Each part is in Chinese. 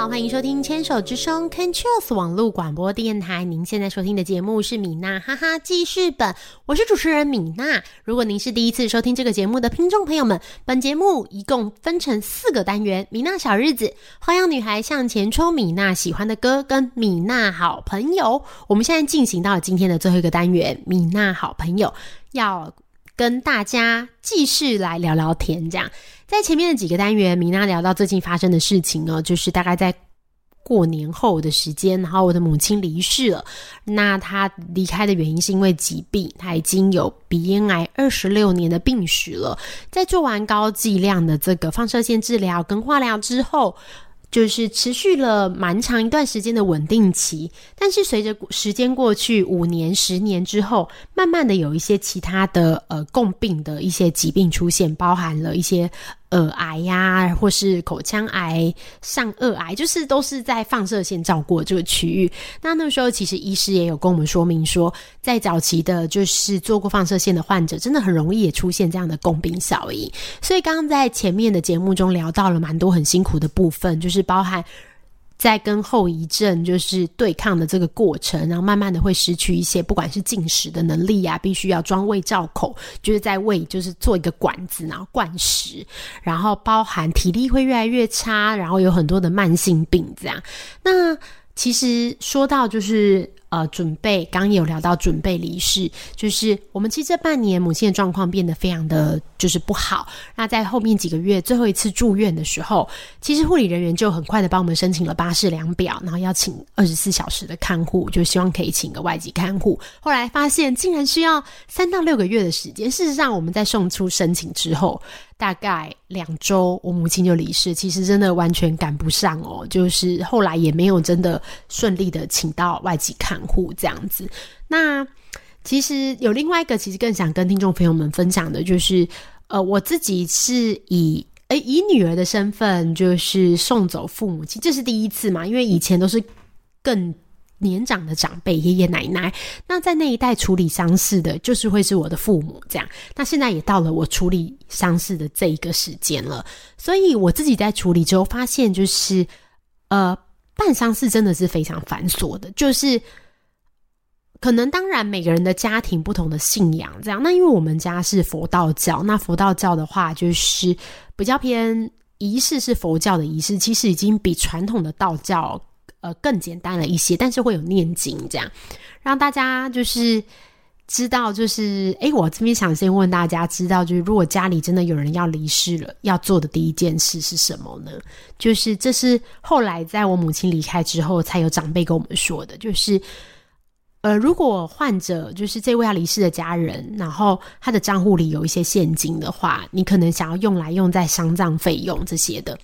好欢迎收听《牵手之声》c a n t r o s 网络广播电台。您现在收听的节目是米娜哈哈记事本，我是主持人米娜。如果您是第一次收听这个节目的听众朋友们，本节目一共分成四个单元：米娜小日子、花样女孩向前冲、米娜喜欢的歌跟米娜好朋友。我们现在进行到了今天的最后一个单元，米娜好朋友要跟大家继续来聊聊天，这样。在前面的几个单元，米娜聊到最近发生的事情呢，就是大概在过年后的时间，然后我的母亲离世了。那她离开的原因是因为疾病，她已经有鼻咽癌二十六年的病史了。在做完高剂量的这个放射线治疗跟化疗之后。就是持续了蛮长一段时间的稳定期，但是随着时间过去五年、十年之后，慢慢的有一些其他的呃共病的一些疾病出现，包含了一些。耳癌呀，或是口腔癌、上颚癌，就是都是在放射线照过这个区域。那那个时候其实医师也有跟我们说明说，在早期的，就是做过放射线的患者，真的很容易也出现这样的共病效应。所以刚刚在前面的节目中聊到了蛮多很辛苦的部分，就是包含。在跟后遗症就是对抗的这个过程，然后慢慢的会失去一些，不管是进食的能力呀，必须要装胃罩口，就是在胃就是做一个管子，然后灌食，然后包含体力会越来越差，然后有很多的慢性病这样。那其实说到就是。呃，准备刚有聊到准备离世，就是我们其实这半年母亲的状况变得非常的就是不好。那在后面几个月最后一次住院的时候，其实护理人员就很快的帮我们申请了巴士量表，然后要请二十四小时的看护，就希望可以请个外籍看护。后来发现竟然需要三到六个月的时间。事实上，我们在送出申请之后。大概两周，我母亲就离世。其实真的完全赶不上哦，就是后来也没有真的顺利的请到外籍看护这样子。那其实有另外一个，其实更想跟听众朋友们分享的，就是呃，我自己是以诶以女儿的身份，就是送走父母亲，这是第一次嘛？因为以前都是更。年长的长辈、爷爷奶奶，那在那一代处理丧事的，就是会是我的父母这样。那现在也到了我处理丧事的这一个时间了，所以我自己在处理之后发现，就是呃，办丧事真的是非常繁琐的。就是可能当然每个人的家庭不同的信仰这样，那因为我们家是佛道教，那佛道教的话就是比较偏仪式是佛教的仪式，其实已经比传统的道教。呃，更简单了一些，但是会有念经这样，让大家就是知道，就是哎，我这边想先问大家，知道就是如果家里真的有人要离世了，要做的第一件事是什么呢？就是这是后来在我母亲离开之后，才有长辈跟我们说的，就是呃，如果患者就是这位要离世的家人，然后他的账户里有一些现金的话，你可能想要用来用在丧葬费用这些的。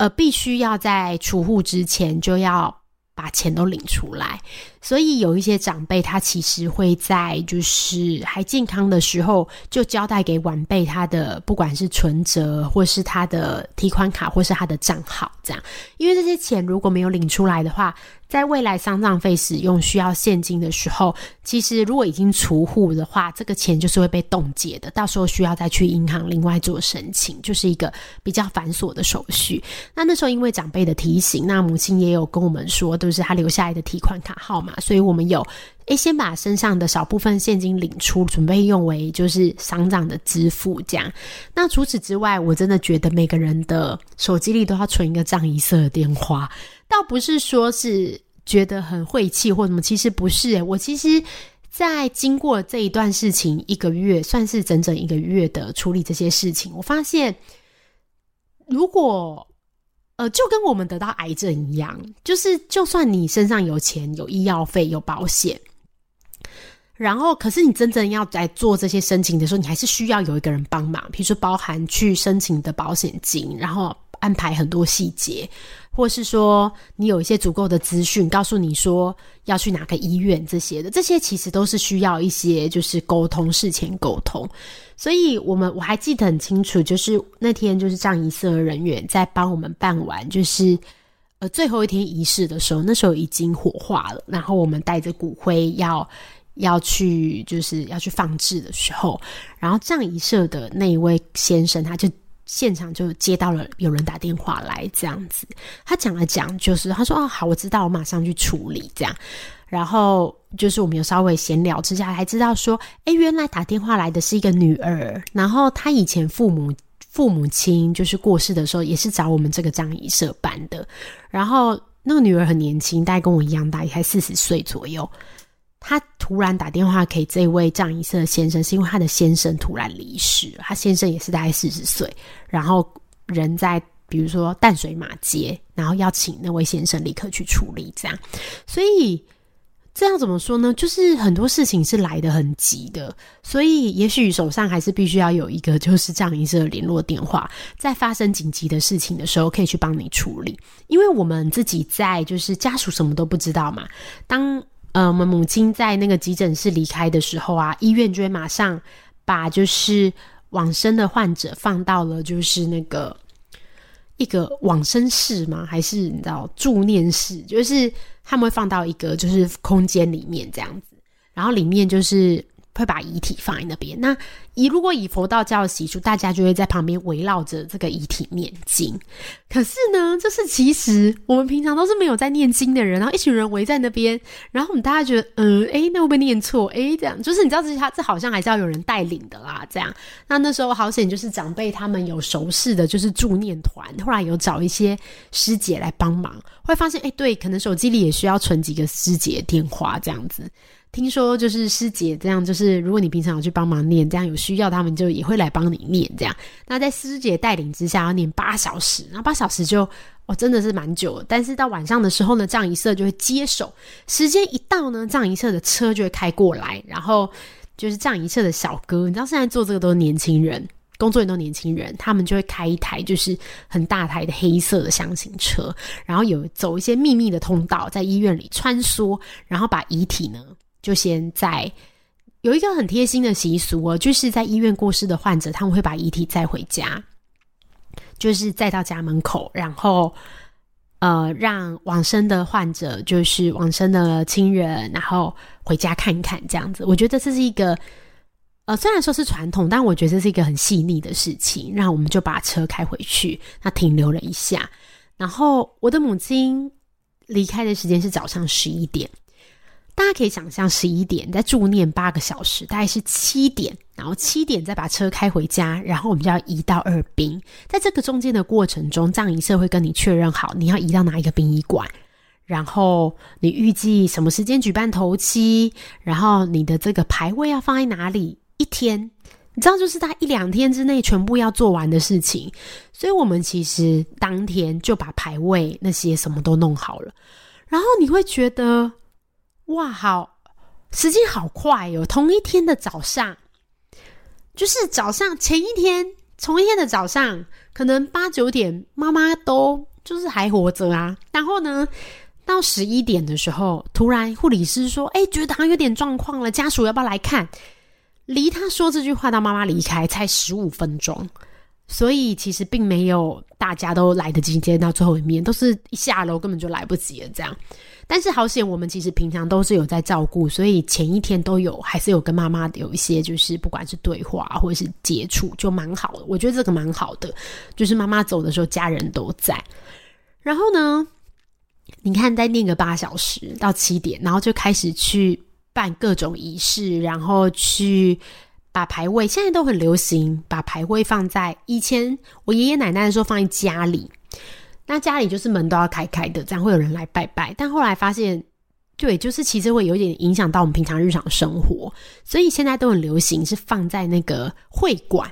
呃，必须要在储户之前就要把钱都领出来，所以有一些长辈他其实会在就是还健康的时候就交代给晚辈他的不管是存折或是他的提款卡或是他的账号这样，因为这些钱如果没有领出来的话。在未来丧葬费使用需要现金的时候，其实如果已经除户的话，这个钱就是会被冻结的，到时候需要再去银行另外做申请，就是一个比较繁琐的手续。那那时候因为长辈的提醒，那母亲也有跟我们说，都是他留下来的提款卡号码，所以我们有诶先把身上的少部分现金领出，准备用为就是丧葬的支付。这样，那除此之外，我真的觉得每个人的手机里都要存一个藏一色的电话。倒不是说是觉得很晦气或什么，其实不是。我其实，在经过这一段事情一个月，算是整整一个月的处理这些事情，我发现，如果呃，就跟我们得到癌症一样，就是就算你身上有钱、有医药费、有保险，然后可是你真正要在做这些申请的时候，你还是需要有一个人帮忙，比如说包含去申请的保险金，然后安排很多细节。或是说你有一些足够的资讯，告诉你说要去哪个医院这些的，这些其实都是需要一些就是沟通事前沟通。所以我们我还记得很清楚，就是那天就是葬仪社人员在帮我们办完就是呃最后一天仪式的时候，那时候已经火化了，然后我们带着骨灰要要去就是要去放置的时候，然后葬仪社的那一位先生他就。现场就接到了有人打电话来，这样子，他讲了讲，就是他说哦好，我知道，我马上去处理这样。然后就是我们有稍微闲聊之下，还知道说，哎，原来打电话来的是一个女儿，然后她以前父母父母亲就是过世的时候，也是找我们这个葬仪社办的。然后那个女儿很年轻，大概跟我一样大，也才四十岁左右。他突然打电话给这位葬仪社先生，是因为他的先生突然离世，他先生也是大概四十岁，然后人在比如说淡水马街，然后要请那位先生立刻去处理，这样，所以。这样怎么说呢？就是很多事情是来得很急的，所以也许手上还是必须要有一个就是这样一个联络电话，在发生紧急的事情的时候，可以去帮你处理。因为我们自己在就是家属什么都不知道嘛。当呃我们母亲在那个急诊室离开的时候啊，医院就会马上把就是往生的患者放到了就是那个。一个往生室吗？还是你知道助念室？就是他们会放到一个就是空间里面这样子，然后里面就是。会把遗体放在那边。那以如果以佛道教的习俗，大家就会在旁边围绕着这个遗体念经。可是呢，就是其实我们平常都是没有在念经的人，然后一群人围在那边，然后我们大家觉得，嗯，哎，那会不会念错？哎，这样就是你知道，这他这好像还是要有人带领的啦。这样，那那时候好险，就是长辈他们有熟识的，就是助念团，后来有找一些师姐来帮忙，会发现，哎，对，可能手机里也需要存几个师姐电话这样子。听说就是师姐这样，就是如果你平常有去帮忙念，这样有需要他们就也会来帮你念这样。那在师姐带领之下要念八小时，然后八小时就哦真的是蛮久。但是到晚上的时候呢，葬仪社就会接手，时间一到呢，葬仪社的车就会开过来，然后就是葬仪社的小哥，你知道现在做这个都是年轻人，工作人都年轻人，他们就会开一台就是很大台的黑色的箱型车，然后有走一些秘密的通道，在医院里穿梭，然后把遗体呢。就先在有一个很贴心的习俗哦，就是在医院过世的患者，他们会把遗体载回家，就是载到家门口，然后呃，让往生的患者，就是往生的亲人，然后回家看一看，这样子。我觉得这是一个呃，虽然说是传统，但我觉得这是一个很细腻的事情。然后我们就把车开回去，那停留了一下，然后我的母亲离开的时间是早上十一点。大家可以想象，十一点在住念八个小时，大概是七点，然后七点再把车开回家，然后我们就要移到二殡。在这个中间的过程中，葬仪社会跟你确认好你要移到哪一个殡仪馆，然后你预计什么时间举办头七，然后你的这个牌位要放在哪里？一天，你知道，就是在一两天之内全部要做完的事情。所以我们其实当天就把牌位那些什么都弄好了，然后你会觉得。哇，好，时间好快哦！同一天的早上，就是早上前一天，同一天的早上，可能八九点，妈妈都就是还活着啊。然后呢，到十一点的时候，突然护理师说：“哎，觉得好像有点状况了，家属要不要来看？”离他说这句话到妈妈离开才十五分钟。所以其实并没有大家都来得及见到最后一面，都是一下楼根本就来不及了这样。但是好险，我们其实平常都是有在照顾，所以前一天都有还是有跟妈妈有一些就是不管是对话或者是接触，就蛮好的。我觉得这个蛮好的，就是妈妈走的时候家人都在。然后呢，你看再念个八小时到七点，然后就开始去办各种仪式，然后去。把牌位现在都很流行，把牌位放在以前我爷爷奶奶的时候放在家里，那家里就是门都要开开的，这样会有人来拜拜。但后来发现，对，就是其实会有点影响到我们平常日常生活，所以现在都很流行是放在那个会馆。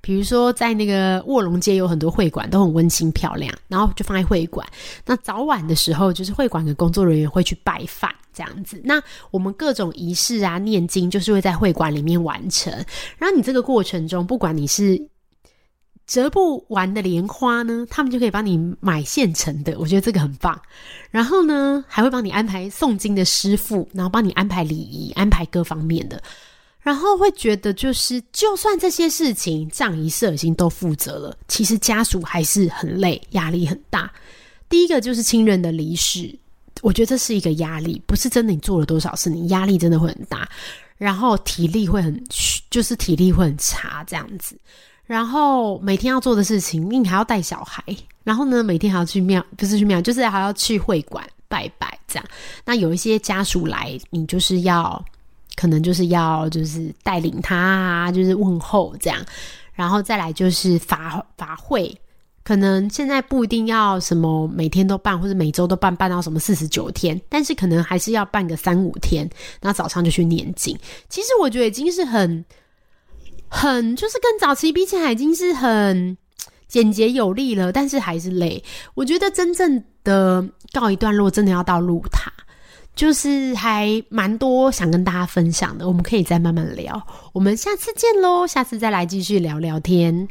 比如说，在那个卧龙街有很多会馆，都很温馨漂亮，然后就放在会馆。那早晚的时候，就是会馆的工作人员会去拜饭这样子。那我们各种仪式啊、念经，就是会在会馆里面完成。然后你这个过程中，不管你是折不完的莲花呢，他们就可以帮你买现成的。我觉得这个很棒。然后呢，还会帮你安排诵经的师傅，然后帮你安排礼仪，安排各方面的。然后会觉得，就是就算这些事情葬仪社已经都负责了，其实家属还是很累，压力很大。第一个就是亲人的离世，我觉得这是一个压力，不是真的你做了多少事，你压力真的会很大，然后体力会很，就是体力会很差这样子。然后每天要做的事情，你还要带小孩，然后呢，每天还要去庙，不是去庙，就是还要去会馆拜拜这样。那有一些家属来，你就是要，可能就是要就是带领他啊，就是问候这样。然后再来就是法法会，可能现在不一定要什么每天都办，或者每周都办，办到什么四十九天，但是可能还是要办个三五天。那早上就去念经，其实我觉得已经是很。很就是跟早期比起来已经是很简洁有力了，但是还是累。我觉得真正的告一段落，真的要到路塔，就是还蛮多想跟大家分享的。我们可以再慢慢聊。我们下次见喽，下次再来继续聊聊天。